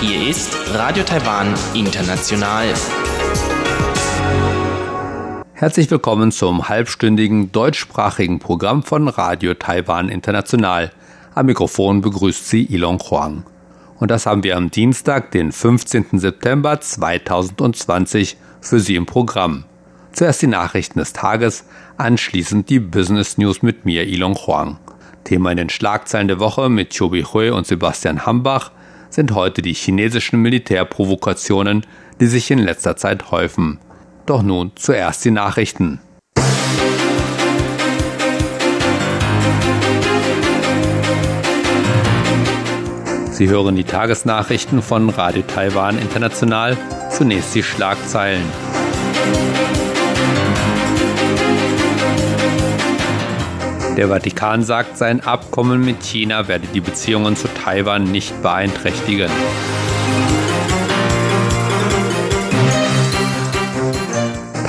Hier ist Radio Taiwan International. Herzlich willkommen zum halbstündigen deutschsprachigen Programm von Radio Taiwan International. Am Mikrofon begrüßt Sie Ilon Huang. Und das haben wir am Dienstag, den 15. September 2020 für Sie im Programm. Zuerst die Nachrichten des Tages, anschließend die Business News mit mir, Ilon Huang. Thema in den Schlagzeilen der Woche mit Chobi Hui und Sebastian Hambach sind heute die chinesischen Militärprovokationen, die sich in letzter Zeit häufen. Doch nun zuerst die Nachrichten. Sie hören die Tagesnachrichten von Radio Taiwan International. Zunächst die Schlagzeilen. Der Vatikan sagt, sein Abkommen mit China werde die Beziehungen zu Taiwan nicht beeinträchtigen.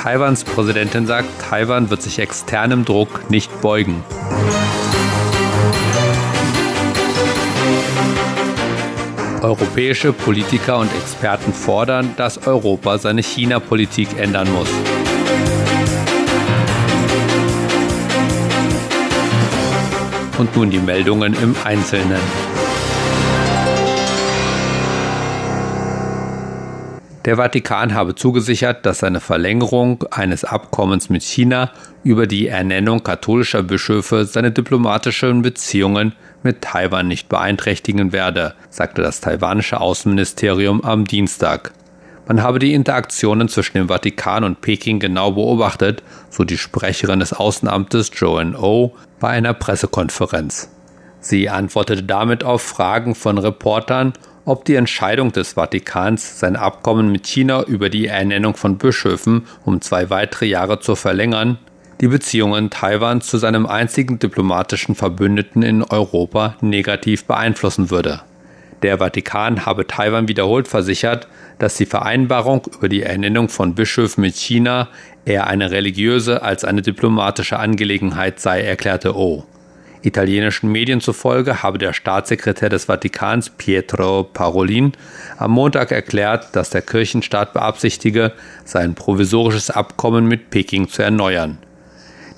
Taiwans Präsidentin sagt, Taiwan wird sich externem Druck nicht beugen. Europäische Politiker und Experten fordern, dass Europa seine China-Politik ändern muss. Und nun die Meldungen im Einzelnen. Der Vatikan habe zugesichert, dass seine Verlängerung eines Abkommens mit China über die Ernennung katholischer Bischöfe seine diplomatischen Beziehungen mit Taiwan nicht beeinträchtigen werde, sagte das taiwanische Außenministerium am Dienstag. Man habe die Interaktionen zwischen dem Vatikan und Peking genau beobachtet, so die Sprecherin des Außenamtes Joanne O bei einer Pressekonferenz. Sie antwortete damit auf Fragen von Reportern, ob die Entscheidung des Vatikans, sein Abkommen mit China über die Ernennung von Bischöfen um zwei weitere Jahre zu verlängern, die Beziehungen Taiwans zu seinem einzigen diplomatischen Verbündeten in Europa negativ beeinflussen würde. Der Vatikan habe Taiwan wiederholt versichert, dass die Vereinbarung über die Ernennung von Bischöfen mit China eher eine religiöse als eine diplomatische Angelegenheit sei, erklärte O. Italienischen Medien zufolge habe der Staatssekretär des Vatikans Pietro Parolin am Montag erklärt, dass der Kirchenstaat beabsichtige, sein provisorisches Abkommen mit Peking zu erneuern.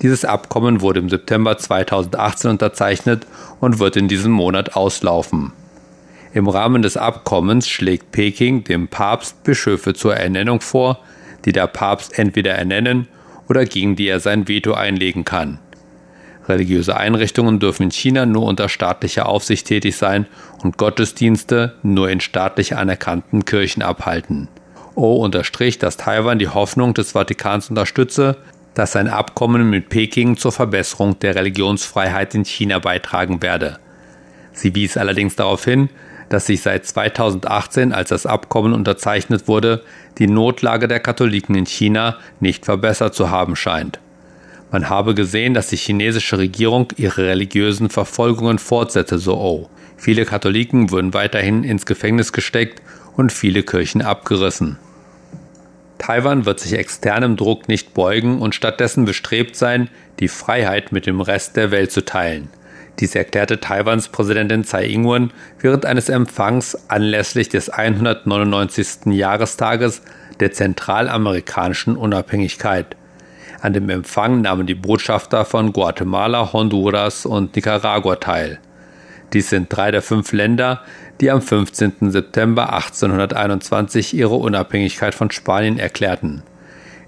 Dieses Abkommen wurde im September 2018 unterzeichnet und wird in diesem Monat auslaufen. Im Rahmen des Abkommens schlägt Peking dem Papst Bischöfe zur Ernennung vor, die der Papst entweder ernennen oder gegen die er sein Veto einlegen kann. Religiöse Einrichtungen dürfen in China nur unter staatlicher Aufsicht tätig sein und Gottesdienste nur in staatlich anerkannten Kirchen abhalten. O unterstrich, dass Taiwan die Hoffnung des Vatikans unterstütze, dass sein Abkommen mit Peking zur Verbesserung der Religionsfreiheit in China beitragen werde. Sie wies allerdings darauf hin, dass sich seit 2018, als das Abkommen unterzeichnet wurde, die Notlage der Katholiken in China nicht verbessert zu haben scheint. Man habe gesehen, dass die chinesische Regierung ihre religiösen Verfolgungen fortsetze, so O. Viele Katholiken würden weiterhin ins Gefängnis gesteckt und viele Kirchen abgerissen. Taiwan wird sich externem Druck nicht beugen und stattdessen bestrebt sein, die Freiheit mit dem Rest der Welt zu teilen. Dies erklärte Taiwans Präsidentin Tsai Ing-wen während eines Empfangs anlässlich des 199. Jahrestages der zentralamerikanischen Unabhängigkeit. An dem Empfang nahmen die Botschafter von Guatemala, Honduras und Nicaragua teil. Dies sind drei der fünf Länder, die am 15. September 1821 ihre Unabhängigkeit von Spanien erklärten.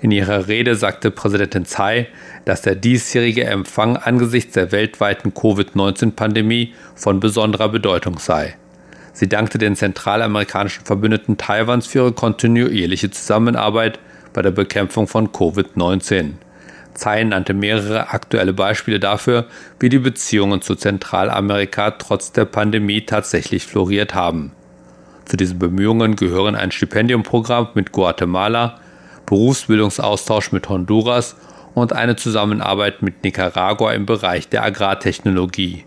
In ihrer Rede sagte Präsidentin Tsai, dass der diesjährige Empfang angesichts der weltweiten Covid-19-Pandemie von besonderer Bedeutung sei. Sie dankte den zentralamerikanischen Verbündeten Taiwans für ihre kontinuierliche Zusammenarbeit bei der Bekämpfung von Covid-19. Tsai nannte mehrere aktuelle Beispiele dafür, wie die Beziehungen zu Zentralamerika trotz der Pandemie tatsächlich floriert haben. Zu diesen Bemühungen gehören ein Stipendiumprogramm mit Guatemala, Berufsbildungsaustausch mit Honduras und eine Zusammenarbeit mit Nicaragua im Bereich der Agrartechnologie.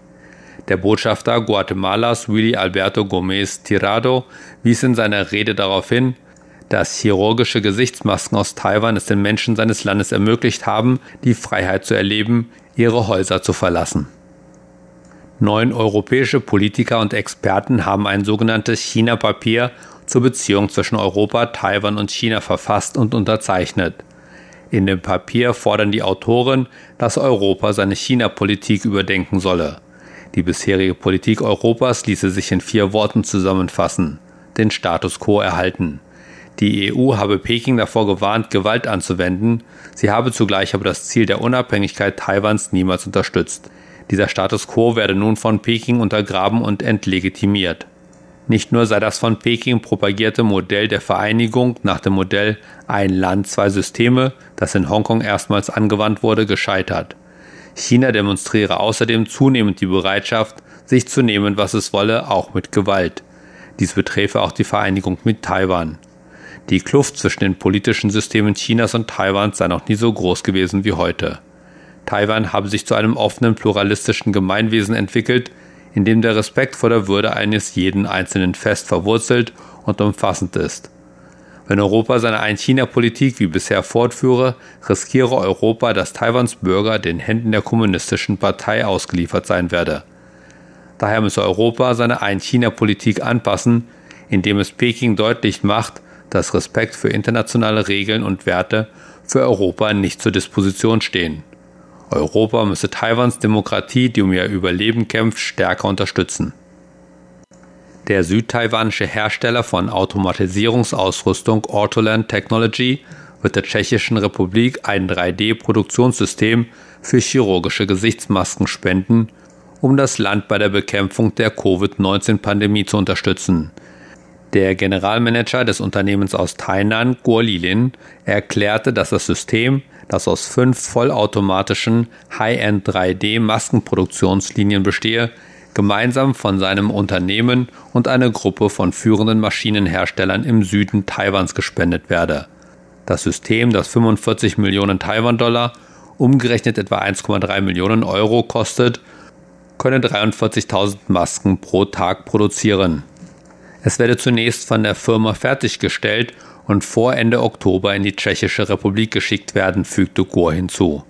Der Botschafter Guatemalas Willy Alberto Gomez Tirado wies in seiner Rede darauf hin, dass chirurgische Gesichtsmasken aus Taiwan es den Menschen seines Landes ermöglicht haben, die Freiheit zu erleben, ihre Häuser zu verlassen. Neun europäische Politiker und Experten haben ein sogenanntes China-Papier zur Beziehung zwischen Europa, Taiwan und China verfasst und unterzeichnet. In dem Papier fordern die Autoren, dass Europa seine China-Politik überdenken solle. Die bisherige Politik Europas ließe sich in vier Worten zusammenfassen den Status quo erhalten. Die EU habe Peking davor gewarnt, Gewalt anzuwenden, sie habe zugleich aber das Ziel der Unabhängigkeit Taiwans niemals unterstützt. Dieser Status quo werde nun von Peking untergraben und entlegitimiert. Nicht nur sei das von Peking propagierte Modell der Vereinigung nach dem Modell Ein Land, zwei Systeme, das in Hongkong erstmals angewandt wurde, gescheitert. China demonstriere außerdem zunehmend die Bereitschaft, sich zu nehmen, was es wolle, auch mit Gewalt. Dies beträfe auch die Vereinigung mit Taiwan. Die Kluft zwischen den politischen Systemen Chinas und Taiwans sei noch nie so groß gewesen wie heute. Taiwan habe sich zu einem offenen, pluralistischen Gemeinwesen entwickelt, in dem der Respekt vor der Würde eines jeden Einzelnen fest verwurzelt und umfassend ist. Wenn Europa seine Ein-China-Politik wie bisher fortführe, riskiere Europa, dass Taiwans Bürger den Händen der kommunistischen Partei ausgeliefert sein werde. Daher müsse Europa seine Ein-China-Politik anpassen, indem es Peking deutlich macht, dass Respekt für internationale Regeln und Werte für Europa nicht zur Disposition stehen. Europa müsse Taiwans Demokratie, die um ihr Überleben kämpft, stärker unterstützen. Der südtaiwanische Hersteller von Automatisierungsausrüstung Autoland Technology wird der Tschechischen Republik ein 3D-Produktionssystem für chirurgische Gesichtsmasken spenden, um das Land bei der Bekämpfung der Covid-19-Pandemie zu unterstützen. Der Generalmanager des Unternehmens aus Tainan, Guo Lilin, erklärte, dass das System das aus fünf vollautomatischen High-End 3D-Maskenproduktionslinien bestehe, gemeinsam von seinem Unternehmen und einer Gruppe von führenden Maschinenherstellern im Süden Taiwans gespendet werde. Das System, das 45 Millionen Taiwan-Dollar, umgerechnet etwa 1,3 Millionen Euro kostet, könne 43.000 Masken pro Tag produzieren. Es werde zunächst von der Firma fertiggestellt und vor Ende Oktober in die Tschechische Republik geschickt werden, fügte Gore hinzu.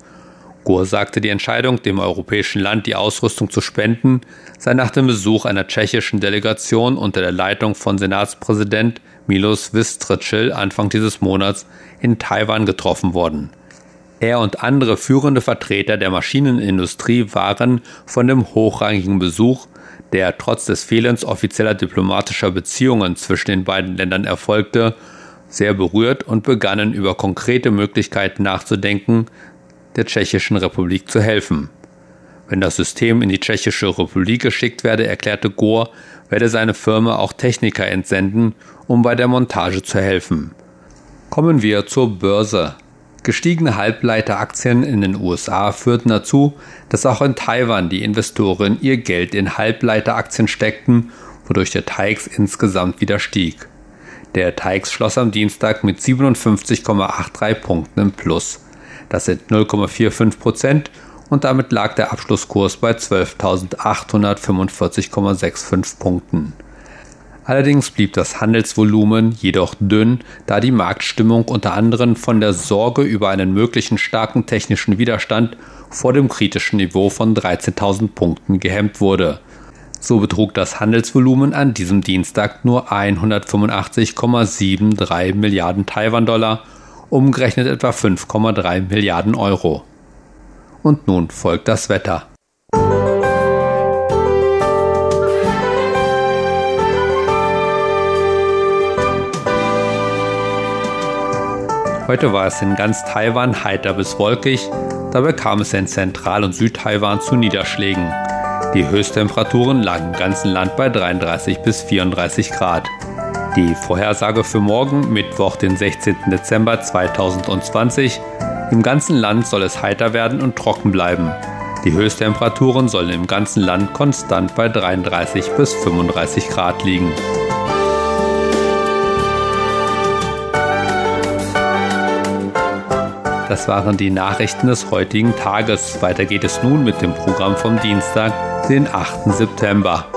Gore sagte, die Entscheidung, dem europäischen Land die Ausrüstung zu spenden, sei nach dem Besuch einer tschechischen Delegation unter der Leitung von Senatspräsident Milos Vystrčil Anfang dieses Monats in Taiwan getroffen worden. Er und andere führende Vertreter der Maschinenindustrie waren von dem hochrangigen Besuch, der trotz des Fehlens offizieller diplomatischer Beziehungen zwischen den beiden Ländern erfolgte, sehr berührt und begannen über konkrete Möglichkeiten nachzudenken, der Tschechischen Republik zu helfen. Wenn das System in die Tschechische Republik geschickt werde, erklärte Gore, werde seine Firma auch Techniker entsenden, um bei der Montage zu helfen. Kommen wir zur Börse. Gestiegene Halbleiteraktien in den USA führten dazu, dass auch in Taiwan die Investoren ihr Geld in Halbleiteraktien steckten, wodurch der TAIX insgesamt wieder stieg. Der TAIX schloss am Dienstag mit 57,83 Punkten im Plus. Das sind 0,45 Prozent und damit lag der Abschlusskurs bei 12.845,65 Punkten. Allerdings blieb das Handelsvolumen jedoch dünn, da die Marktstimmung unter anderem von der Sorge über einen möglichen starken technischen Widerstand vor dem kritischen Niveau von 13.000 Punkten gehemmt wurde. So betrug das Handelsvolumen an diesem Dienstag nur 185,73 Milliarden Taiwan-Dollar, umgerechnet etwa 5,3 Milliarden Euro. Und nun folgt das Wetter. Heute war es in ganz Taiwan heiter bis wolkig, dabei kam es in Zentral- und Südtaiwan zu Niederschlägen. Die Höchsttemperaturen lagen im ganzen Land bei 33 bis 34 Grad. Die Vorhersage für morgen, Mittwoch, den 16. Dezember 2020. Im ganzen Land soll es heiter werden und trocken bleiben. Die Höchsttemperaturen sollen im ganzen Land konstant bei 33 bis 35 Grad liegen. Das waren die Nachrichten des heutigen Tages. Weiter geht es nun mit dem Programm vom Dienstag, den 8. September.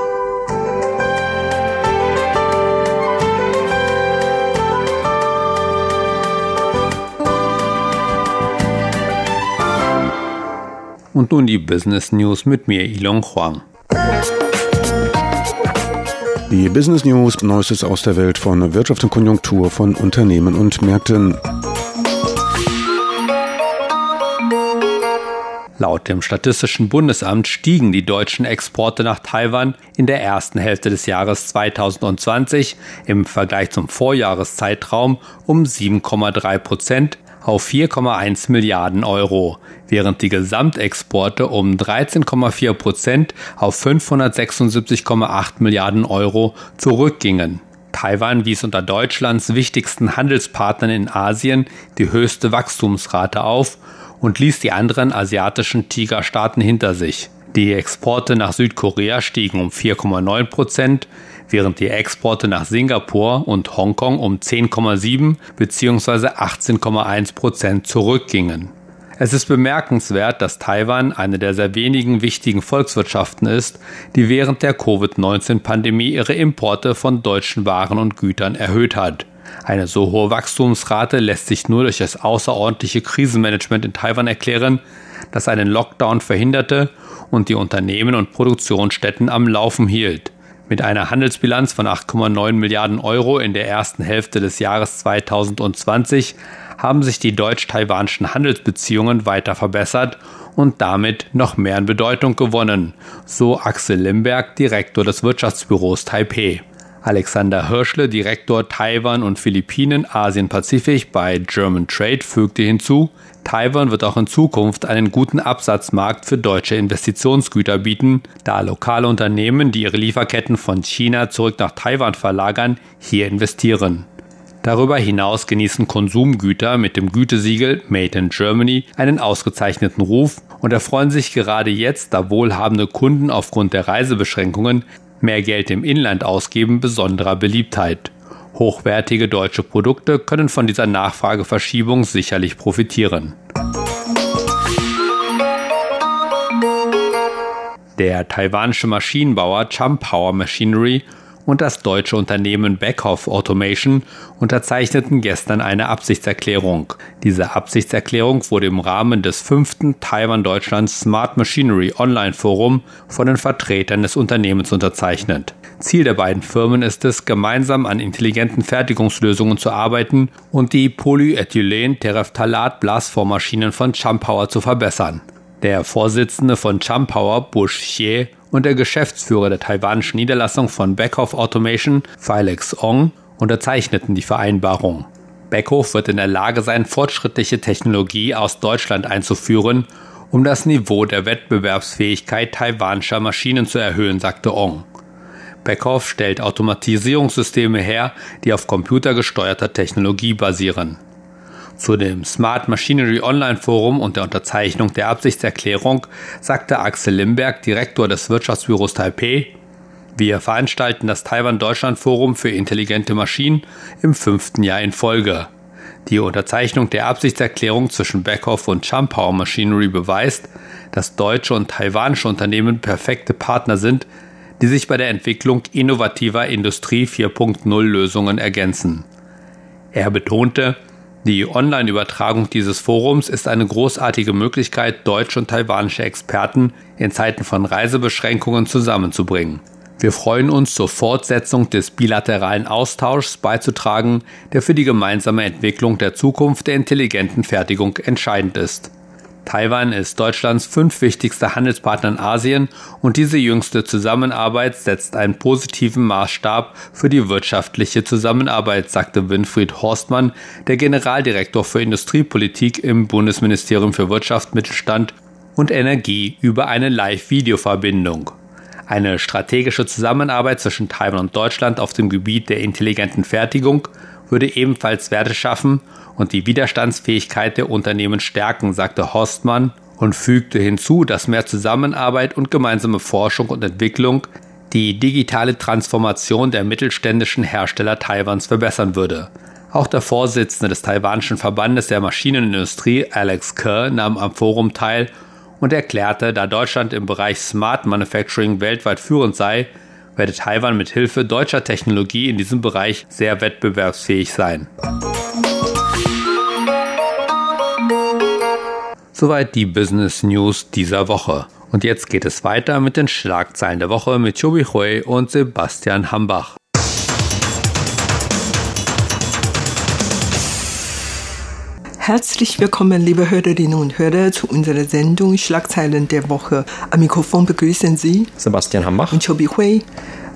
Und nun die Business News mit mir, Ilon Huang. Die Business News, Neuestes aus der Welt von Wirtschaft und Konjunktur von Unternehmen und Märkten. Laut dem Statistischen Bundesamt stiegen die deutschen Exporte nach Taiwan in der ersten Hälfte des Jahres 2020 im Vergleich zum Vorjahreszeitraum um 7,3 Prozent auf 4,1 Milliarden Euro, während die Gesamtexporte um 13,4 Prozent auf 576,8 Milliarden Euro zurückgingen. Taiwan wies unter Deutschlands wichtigsten Handelspartnern in Asien die höchste Wachstumsrate auf und ließ die anderen asiatischen Tigerstaaten hinter sich. Die Exporte nach Südkorea stiegen um 4,9 Prozent, während die Exporte nach Singapur und Hongkong um 10,7 bzw. 18,1 Prozent zurückgingen. Es ist bemerkenswert, dass Taiwan eine der sehr wenigen wichtigen Volkswirtschaften ist, die während der Covid-19-Pandemie ihre Importe von deutschen Waren und Gütern erhöht hat. Eine so hohe Wachstumsrate lässt sich nur durch das außerordentliche Krisenmanagement in Taiwan erklären, das einen Lockdown verhinderte und die Unternehmen und Produktionsstätten am Laufen hielt. Mit einer Handelsbilanz von 8,9 Milliarden Euro in der ersten Hälfte des Jahres 2020 haben sich die deutsch-taiwanischen Handelsbeziehungen weiter verbessert und damit noch mehr an Bedeutung gewonnen, so Axel Limberg, Direktor des Wirtschaftsbüros Taipei. Alexander Hirschle, Direktor Taiwan und Philippinen Asien-Pazifik bei German Trade, fügte hinzu, Taiwan wird auch in Zukunft einen guten Absatzmarkt für deutsche Investitionsgüter bieten, da lokale Unternehmen, die ihre Lieferketten von China zurück nach Taiwan verlagern, hier investieren. Darüber hinaus genießen Konsumgüter mit dem Gütesiegel Made in Germany einen ausgezeichneten Ruf und erfreuen sich gerade jetzt, da wohlhabende Kunden aufgrund der Reisebeschränkungen mehr Geld im Inland ausgeben besonderer Beliebtheit. Hochwertige deutsche Produkte können von dieser Nachfrageverschiebung sicherlich profitieren. Der taiwanische Maschinenbauer Chum Power Machinery und das deutsche Unternehmen Beckhoff Automation unterzeichneten gestern eine Absichtserklärung. Diese Absichtserklärung wurde im Rahmen des fünften Taiwan-Deutschland Smart Machinery Online Forum von den Vertretern des Unternehmens unterzeichnet. Ziel der beiden Firmen ist es, gemeinsam an intelligenten Fertigungslösungen zu arbeiten und die Polyethylen-Terephthalat-Blasformmaschinen von Chumpower zu verbessern. Der Vorsitzende von Chumpower, Bush Xie, und der Geschäftsführer der taiwanischen Niederlassung von Beckhoff Automation, Felix Ong, unterzeichneten die Vereinbarung. Beckhoff wird in der Lage sein, fortschrittliche Technologie aus Deutschland einzuführen, um das Niveau der Wettbewerbsfähigkeit taiwanischer Maschinen zu erhöhen, sagte Ong. Beckhoff stellt Automatisierungssysteme her, die auf computergesteuerter Technologie basieren. Zu dem Smart Machinery Online Forum und der Unterzeichnung der Absichtserklärung sagte Axel Limberg, Direktor des Wirtschaftsbüros Taipei, wir veranstalten das Taiwan-Deutschland-Forum für intelligente Maschinen im fünften Jahr in Folge. Die Unterzeichnung der Absichtserklärung zwischen Beckhoff und Chumpower Machinery beweist, dass deutsche und taiwanische Unternehmen perfekte Partner sind, die sich bei der Entwicklung innovativer Industrie 4.0 Lösungen ergänzen. Er betonte, die Online-Übertragung dieses Forums ist eine großartige Möglichkeit, deutsche und taiwanische Experten in Zeiten von Reisebeschränkungen zusammenzubringen. Wir freuen uns, zur Fortsetzung des bilateralen Austauschs beizutragen, der für die gemeinsame Entwicklung der Zukunft der intelligenten Fertigung entscheidend ist. Taiwan ist Deutschlands fünf wichtigster Handelspartner in Asien und diese jüngste Zusammenarbeit setzt einen positiven Maßstab für die wirtschaftliche Zusammenarbeit, sagte Winfried Horstmann, der Generaldirektor für Industriepolitik im Bundesministerium für Wirtschaft, Mittelstand und Energie über eine Live-Video-Verbindung. Eine strategische Zusammenarbeit zwischen Taiwan und Deutschland auf dem Gebiet der intelligenten Fertigung würde ebenfalls Werte schaffen und die Widerstandsfähigkeit der Unternehmen stärken, sagte Horstmann und fügte hinzu, dass mehr Zusammenarbeit und gemeinsame Forschung und Entwicklung die digitale Transformation der mittelständischen Hersteller Taiwans verbessern würde. Auch der Vorsitzende des taiwanischen Verbandes der Maschinenindustrie, Alex Kerr, nahm am Forum teil und erklärte, da Deutschland im Bereich Smart Manufacturing weltweit führend sei, werde Taiwan mit Hilfe deutscher Technologie in diesem Bereich sehr wettbewerbsfähig sein. Soweit die Business News dieser Woche. Und jetzt geht es weiter mit den Schlagzeilen der Woche mit Chobi Hui und Sebastian Hambach. Herzlich willkommen, liebe Hörerinnen und Hörer, zu unserer Sendung Schlagzeilen der Woche. Am Mikrofon begrüßen Sie Sebastian Hambach und Chobi Hui.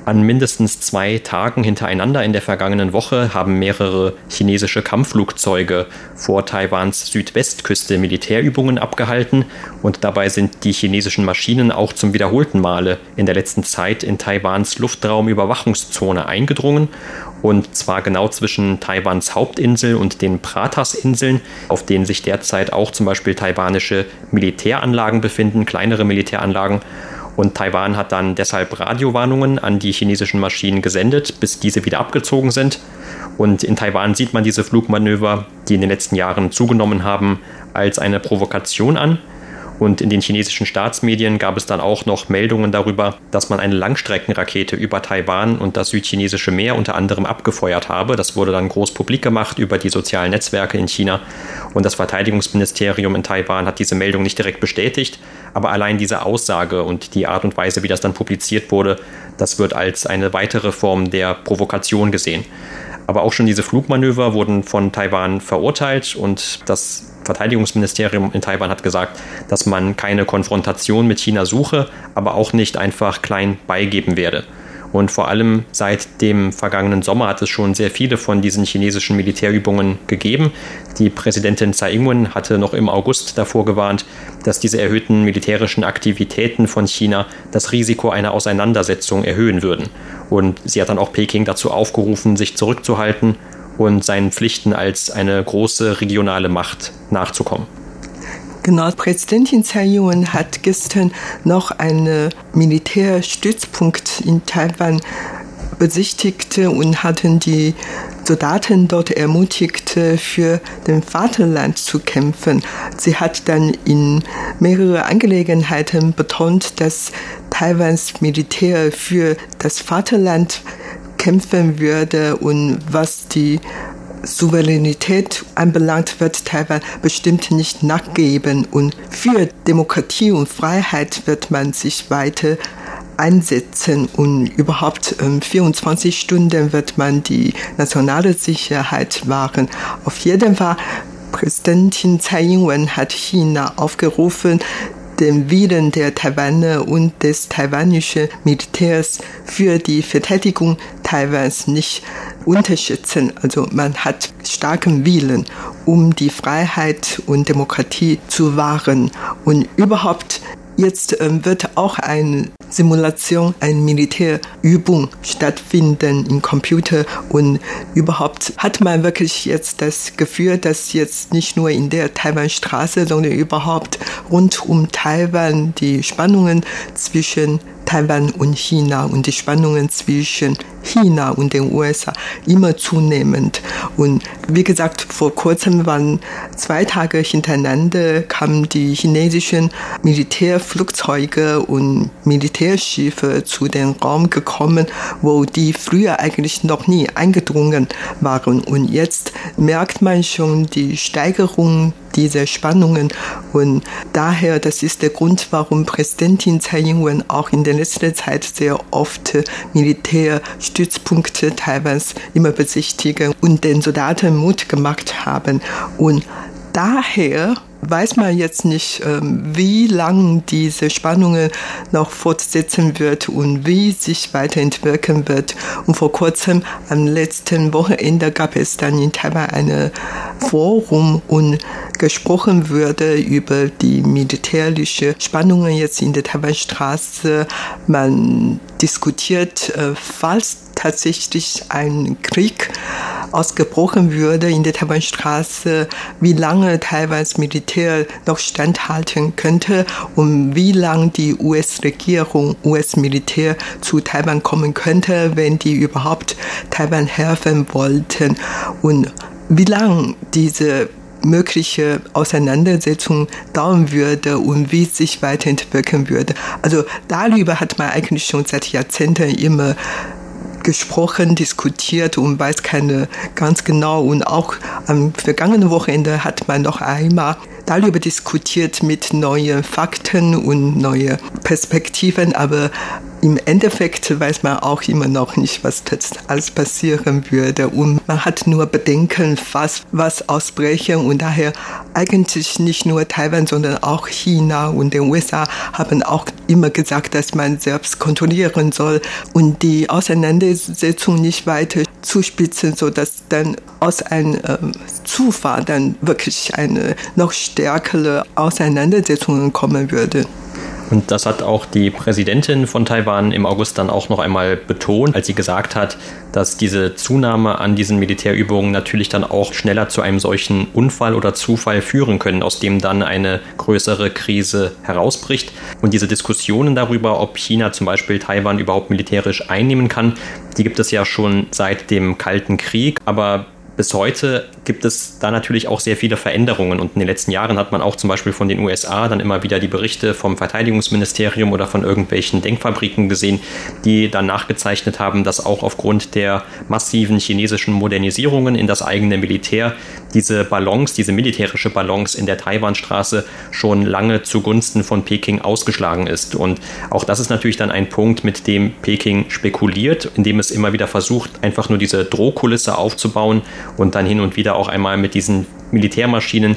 An mindestens zwei Tagen hintereinander in der vergangenen Woche haben mehrere chinesische Kampfflugzeuge vor Taiwans Südwestküste Militärübungen abgehalten und dabei sind die chinesischen Maschinen auch zum wiederholten Male in der letzten Zeit in Taiwans Luftraumüberwachungszone eingedrungen und zwar genau zwischen Taiwans Hauptinsel und den Pratas-Inseln, auf denen sich derzeit auch zum Beispiel taiwanische Militäranlagen befinden, kleinere Militäranlagen. Und Taiwan hat dann deshalb Radiowarnungen an die chinesischen Maschinen gesendet, bis diese wieder abgezogen sind. Und in Taiwan sieht man diese Flugmanöver, die in den letzten Jahren zugenommen haben, als eine Provokation an. Und in den chinesischen Staatsmedien gab es dann auch noch Meldungen darüber, dass man eine Langstreckenrakete über Taiwan und das südchinesische Meer unter anderem abgefeuert habe. Das wurde dann groß publik gemacht über die sozialen Netzwerke in China. Und das Verteidigungsministerium in Taiwan hat diese Meldung nicht direkt bestätigt. Aber allein diese Aussage und die Art und Weise, wie das dann publiziert wurde, das wird als eine weitere Form der Provokation gesehen. Aber auch schon diese Flugmanöver wurden von Taiwan verurteilt und das Verteidigungsministerium in Taiwan hat gesagt, dass man keine Konfrontation mit China suche, aber auch nicht einfach klein beigeben werde. Und vor allem seit dem vergangenen Sommer hat es schon sehr viele von diesen chinesischen Militärübungen gegeben. Die Präsidentin Tsai Ing-wen hatte noch im August davor gewarnt, dass diese erhöhten militärischen Aktivitäten von China das Risiko einer Auseinandersetzung erhöhen würden. Und sie hat dann auch Peking dazu aufgerufen, sich zurückzuhalten und seinen Pflichten als eine große regionale Macht nachzukommen. Genau, Präsidentin Tsai Ing-wen hat gestern noch einen Militärstützpunkt in Taiwan besichtigt und hatten die Soldaten dort ermutigt, für den Vaterland zu kämpfen. Sie hat dann in mehrere Angelegenheiten betont, dass Taiwans Militär für das Vaterland kämpfen würde und was die Souveränität anbelangt, wird Taiwan bestimmt nicht nachgeben. Und für Demokratie und Freiheit wird man sich weiter einsetzen und überhaupt ähm, 24 Stunden wird man die nationale Sicherheit wahren. Auf jeden Fall, Präsidentin Tsai Ing-wen hat China aufgerufen, den Willen der Taiwaner und des taiwanischen Militärs für die Verteidigung Taiwans nicht unterschätzen. Also man hat starken Willen, um die Freiheit und Demokratie zu wahren. Und überhaupt Jetzt ähm, wird auch eine Simulation, eine Militärübung stattfinden im Computer. Und überhaupt hat man wirklich jetzt das Gefühl, dass jetzt nicht nur in der Taiwanstraße, sondern überhaupt rund um Taiwan die Spannungen zwischen Taiwan und China und die Spannungen zwischen China und den USA immer zunehmend. Und wie gesagt, vor kurzem waren zwei Tage hintereinander kamen die chinesischen Militärflugzeuge und Militärschiffe zu dem Raum gekommen, wo die früher eigentlich noch nie eingedrungen waren. Und jetzt merkt man schon die Steigerung dieser Spannungen. Und daher, das ist der Grund, warum Präsidentin Tsai Ing-wen auch in der letzten Zeit sehr oft Militärstützpunkte Taiwans immer besichtigen und den Soldaten Mut gemacht haben. Und daher weiß man jetzt nicht, ähm, wie lang diese Spannungen noch fortsetzen wird und wie sich weiterentwickeln wird. Und vor kurzem, am letzten Wochenende, gab es dann in Taiwan ein Forum und gesprochen wurde über die militärischen Spannungen jetzt in der Taiwanstraße. Man diskutiert, äh, falls tatsächlich ein Krieg ausgebrochen würde in der Taiwanstraße, wie lange Taiwans Militär noch standhalten könnte und wie lange die US-Regierung, US-Militär zu Taiwan kommen könnte, wenn die überhaupt Taiwan helfen wollten und wie lange diese mögliche Auseinandersetzung dauern würde und wie es sich weiterentwickeln würde. Also darüber hat man eigentlich schon seit Jahrzehnten immer gesprochen, diskutiert und weiß keine ganz genau. Und auch am vergangenen Wochenende hat man noch einmal darüber diskutiert mit neuen Fakten und neuen Perspektiven, aber im Endeffekt weiß man auch immer noch nicht, was jetzt alles passieren würde. Und man hat nur Bedenken, was, was ausbrechen. Und daher eigentlich nicht nur Taiwan, sondern auch China und den USA haben auch immer gesagt, dass man selbst kontrollieren soll und die Auseinandersetzung nicht weiter zuspitzen, sodass dann aus einem äh, Zufall dann wirklich eine noch stärkere Auseinandersetzung kommen würde. Und das hat auch die Präsidentin von Taiwan im August dann auch noch einmal betont, als sie gesagt hat, dass diese Zunahme an diesen Militärübungen natürlich dann auch schneller zu einem solchen Unfall oder Zufall führen können, aus dem dann eine größere Krise herausbricht. Und diese Diskussionen darüber, ob China zum Beispiel Taiwan überhaupt militärisch einnehmen kann, die gibt es ja schon seit dem Kalten Krieg. Aber bis heute gibt es da natürlich auch sehr viele Veränderungen und in den letzten Jahren hat man auch zum Beispiel von den USA dann immer wieder die Berichte vom Verteidigungsministerium oder von irgendwelchen Denkfabriken gesehen, die dann nachgezeichnet haben, dass auch aufgrund der massiven chinesischen Modernisierungen in das eigene Militär diese Balance, diese militärische Balance in der Taiwanstraße schon lange zugunsten von Peking ausgeschlagen ist. Und auch das ist natürlich dann ein Punkt, mit dem Peking spekuliert, indem es immer wieder versucht, einfach nur diese Drohkulisse aufzubauen und dann hin und wieder auch einmal mit diesen Militärmaschinen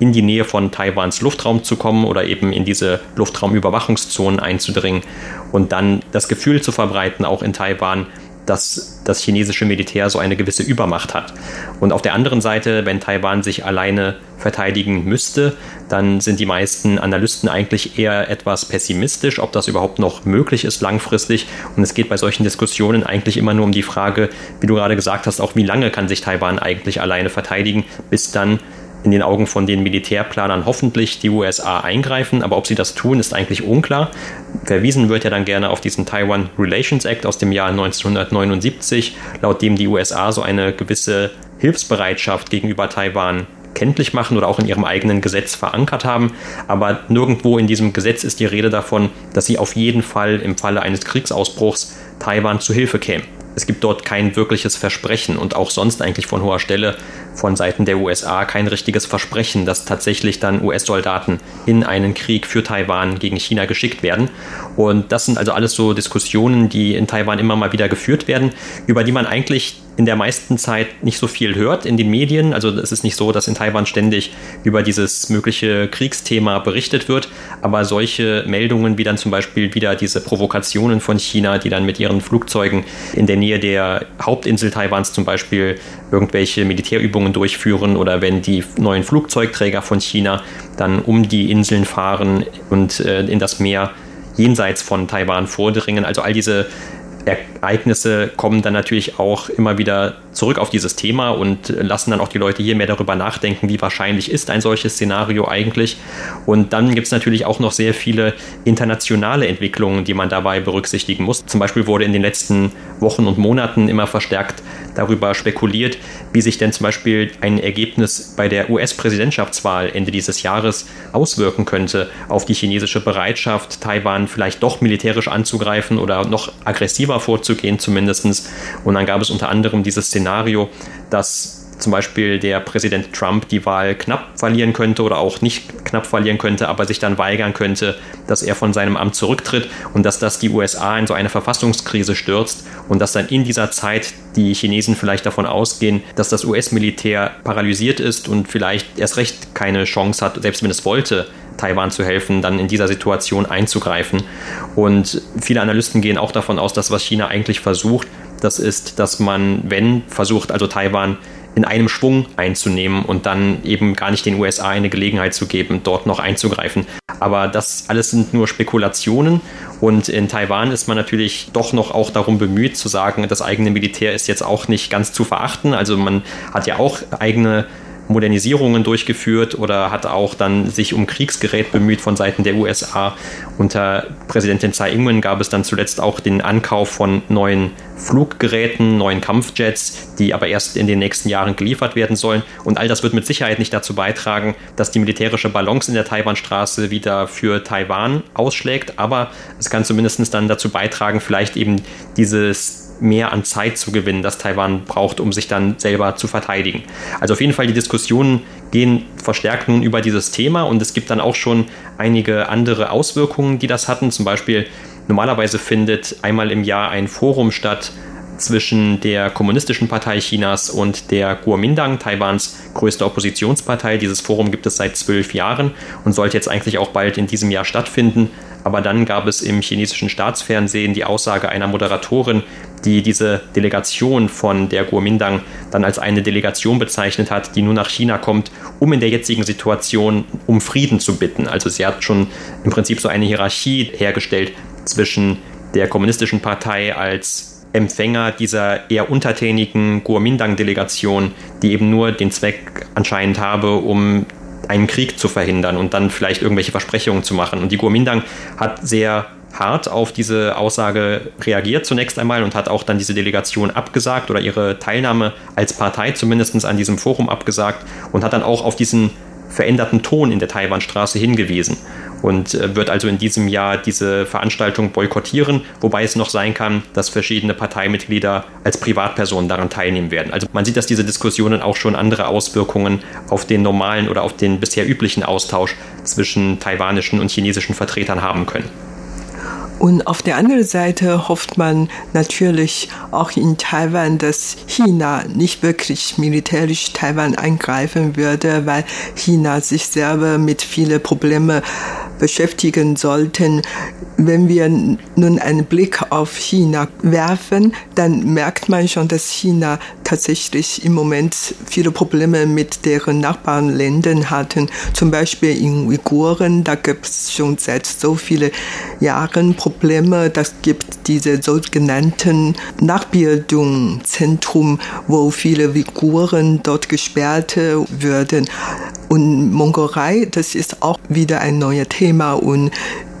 in die Nähe von Taiwans Luftraum zu kommen oder eben in diese Luftraumüberwachungszonen einzudringen und dann das Gefühl zu verbreiten, auch in Taiwan, dass das chinesische Militär so eine gewisse Übermacht hat. Und auf der anderen Seite, wenn Taiwan sich alleine verteidigen müsste, dann sind die meisten Analysten eigentlich eher etwas pessimistisch, ob das überhaupt noch möglich ist langfristig. Und es geht bei solchen Diskussionen eigentlich immer nur um die Frage, wie du gerade gesagt hast, auch wie lange kann sich Taiwan eigentlich alleine verteidigen, bis dann in den Augen von den Militärplanern hoffentlich die USA eingreifen, aber ob sie das tun, ist eigentlich unklar. Verwiesen wird ja dann gerne auf diesen Taiwan Relations Act aus dem Jahr 1979, laut dem die USA so eine gewisse Hilfsbereitschaft gegenüber Taiwan kenntlich machen oder auch in ihrem eigenen Gesetz verankert haben. Aber nirgendwo in diesem Gesetz ist die Rede davon, dass sie auf jeden Fall im Falle eines Kriegsausbruchs Taiwan zu Hilfe kämen es gibt dort kein wirkliches Versprechen und auch sonst eigentlich von hoher Stelle von Seiten der USA kein richtiges Versprechen, dass tatsächlich dann US-Soldaten in einen Krieg für Taiwan gegen China geschickt werden. Und das sind also alles so Diskussionen, die in Taiwan immer mal wieder geführt werden, über die man eigentlich in der meisten Zeit nicht so viel hört in den Medien. Also es ist nicht so, dass in Taiwan ständig über dieses mögliche Kriegsthema berichtet wird, aber solche Meldungen wie dann zum Beispiel wieder diese Provokationen von China, die dann mit ihren Flugzeugen in der Nähe der Hauptinsel Taiwans zum Beispiel irgendwelche Militärübungen durchführen oder wenn die neuen Flugzeugträger von China dann um die Inseln fahren und äh, in das Meer jenseits von Taiwan vordringen. Also all diese Ereignisse kommen dann natürlich auch immer wieder zurück auf dieses Thema und lassen dann auch die Leute hier mehr darüber nachdenken, wie wahrscheinlich ist ein solches Szenario eigentlich. Und dann gibt es natürlich auch noch sehr viele internationale Entwicklungen, die man dabei berücksichtigen muss. Zum Beispiel wurde in den letzten Wochen und Monaten immer verstärkt darüber spekuliert, wie sich denn zum Beispiel ein Ergebnis bei der US-Präsidentschaftswahl Ende dieses Jahres auswirken könnte auf die chinesische Bereitschaft, Taiwan vielleicht doch militärisch anzugreifen oder noch aggressiver vorzugehen zumindest. Und dann gab es unter anderem dieses Szenario, dass zum Beispiel der Präsident Trump die Wahl knapp verlieren könnte oder auch nicht knapp verlieren könnte, aber sich dann weigern könnte, dass er von seinem Amt zurücktritt und dass das die USA in so eine Verfassungskrise stürzt und dass dann in dieser Zeit die Chinesen vielleicht davon ausgehen, dass das US-Militär paralysiert ist und vielleicht erst recht keine Chance hat, selbst wenn es wollte, Taiwan zu helfen, dann in dieser Situation einzugreifen. Und viele Analysten gehen auch davon aus, dass was China eigentlich versucht, das ist, dass man, wenn versucht, also Taiwan in einem Schwung einzunehmen und dann eben gar nicht den USA eine Gelegenheit zu geben, dort noch einzugreifen. Aber das alles sind nur Spekulationen und in Taiwan ist man natürlich doch noch auch darum bemüht zu sagen, das eigene Militär ist jetzt auch nicht ganz zu verachten. Also man hat ja auch eigene Modernisierungen durchgeführt oder hat auch dann sich um Kriegsgerät bemüht von Seiten der USA. Unter Präsidentin Tsai Ing-wen gab es dann zuletzt auch den Ankauf von neuen Fluggeräten, neuen Kampfjets, die aber erst in den nächsten Jahren geliefert werden sollen. Und all das wird mit Sicherheit nicht dazu beitragen, dass die militärische Balance in der Taiwanstraße wieder für Taiwan ausschlägt, aber es kann zumindest dann dazu beitragen, vielleicht eben dieses mehr an Zeit zu gewinnen, das Taiwan braucht, um sich dann selber zu verteidigen. Also auf jeden Fall, die Diskussionen gehen verstärkt nun über dieses Thema und es gibt dann auch schon einige andere Auswirkungen, die das hatten. Zum Beispiel, normalerweise findet einmal im Jahr ein Forum statt, zwischen der Kommunistischen Partei Chinas und der Kuomintang, Taiwans größte Oppositionspartei. Dieses Forum gibt es seit zwölf Jahren und sollte jetzt eigentlich auch bald in diesem Jahr stattfinden. Aber dann gab es im chinesischen Staatsfernsehen die Aussage einer Moderatorin, die diese Delegation von der Kuomintang dann als eine Delegation bezeichnet hat, die nur nach China kommt, um in der jetzigen Situation um Frieden zu bitten. Also sie hat schon im Prinzip so eine Hierarchie hergestellt zwischen der kommunistischen Partei als Empfänger dieser eher untertänigen Kuomintang-Delegation, die eben nur den Zweck anscheinend habe, um einen Krieg zu verhindern und dann vielleicht irgendwelche Versprechungen zu machen. Und die Kuomintang hat sehr hart auf diese Aussage reagiert zunächst einmal und hat auch dann diese Delegation abgesagt oder ihre Teilnahme als Partei zumindest an diesem Forum abgesagt und hat dann auch auf diesen veränderten Ton in der Taiwanstraße hingewiesen und äh, wird also in diesem Jahr diese Veranstaltung boykottieren, wobei es noch sein kann, dass verschiedene Parteimitglieder als Privatpersonen daran teilnehmen werden. Also man sieht, dass diese Diskussionen auch schon andere Auswirkungen auf den normalen oder auf den bisher üblichen Austausch zwischen taiwanischen und chinesischen Vertretern haben können. Und auf der anderen Seite hofft man natürlich auch in Taiwan, dass China nicht wirklich militärisch Taiwan eingreifen würde, weil China sich selber mit vielen Problemen beschäftigen sollten. Wenn wir nun einen Blick auf China werfen, dann merkt man schon, dass China tatsächlich im Moment viele Probleme mit deren Nachbarländern hatten. Zum Beispiel in Uiguren, da gibt es schon seit so vielen Jahren Probleme. Das gibt diese sogenannten Nachbildungszentrum, wo viele Uiguren dort gesperrt würden. Und Mongolei, das ist auch wieder ein neues Thema und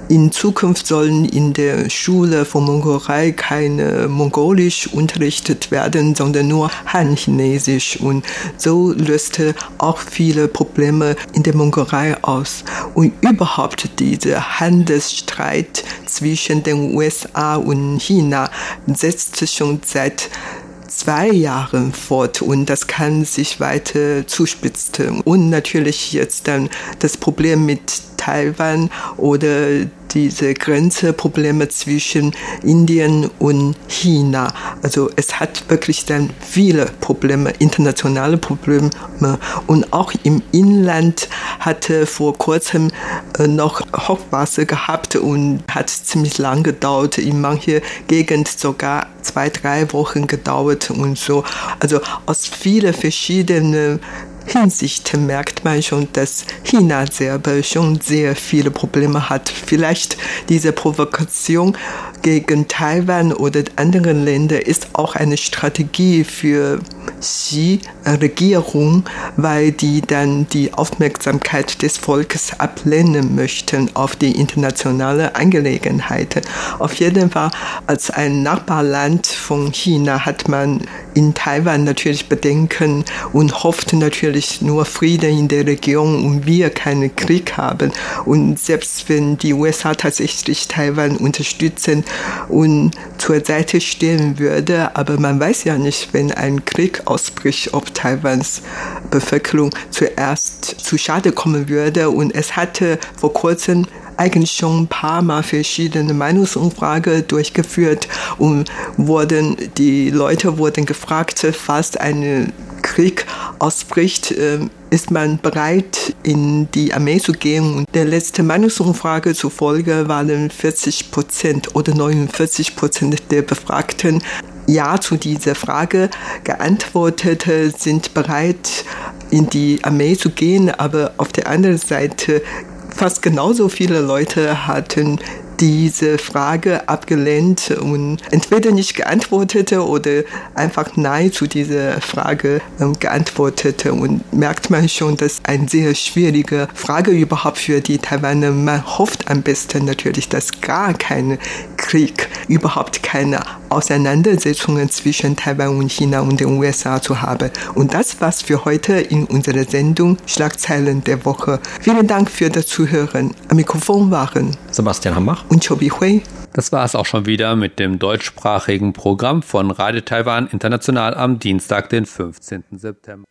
in Zukunft sollen in der Schule von Mongolei keine Mongolisch unterrichtet werden, sondern nur Han-Chinesisch. Und so löste auch viele Probleme in der Mongolei aus. Und überhaupt dieser Handelsstreit zwischen den USA und China setzt schon seit zwei Jahren fort und das kann sich weiter zuspitzen. Und natürlich jetzt dann das Problem mit Taiwan oder diese Grenzeprobleme zwischen Indien und China. Also es hat wirklich dann viele Probleme, internationale Probleme. Und auch im Inland hatte vor kurzem äh, noch Hochwasser gehabt und hat ziemlich lang gedauert. In manchen Gegenden sogar zwei, drei Wochen gedauert und so. Also aus vielen verschiedenen Hinsicht merkt man schon, dass China selber schon sehr viele Probleme hat. Vielleicht diese Provokation gegen Taiwan oder andere Länder ist auch eine Strategie für Xi-Regierung, weil die dann die Aufmerksamkeit des Volkes ablehnen möchten auf die internationale Angelegenheiten. Auf jeden Fall als ein Nachbarland von China hat man in Taiwan natürlich Bedenken und hofft natürlich nur Frieden in der Region und wir keinen Krieg haben. Und selbst wenn die USA tatsächlich Taiwan unterstützen und zur Seite stehen würde, aber man weiß ja nicht, wenn ein Krieg ausbricht, ob Taiwans Bevölkerung zuerst zu Schade kommen würde. Und es hatte vor kurzem eigentlich schon ein paar Mal verschiedene Meinungsumfragen durchgeführt und wurden, die Leute wurden gefragt, falls ein Krieg ausbricht, ähm, ist man bereit, in die Armee zu gehen. Und der letzte Meinungsumfrage zufolge waren 40 Prozent oder 49 Prozent der Befragten ja zu dieser Frage geantwortet, sind bereit, in die Armee zu gehen, aber auf der anderen Seite fast genauso viele Leute hatten diese Frage abgelehnt und entweder nicht geantwortete oder einfach Nein zu dieser Frage ähm, geantwortete. Und merkt man schon, dass eine sehr schwierige Frage überhaupt für die Taiwaner. Man hofft am besten natürlich, dass gar kein Krieg, überhaupt keine Auseinandersetzungen zwischen Taiwan und China und den USA zu haben. Und das war's für heute in unserer Sendung Schlagzeilen der Woche. Vielen Dank für das Zuhören. Am Mikrofon waren Sebastian Hambach und Chobi Hui. Das war es auch schon wieder mit dem deutschsprachigen Programm von Radio Taiwan International am Dienstag, den 15. September.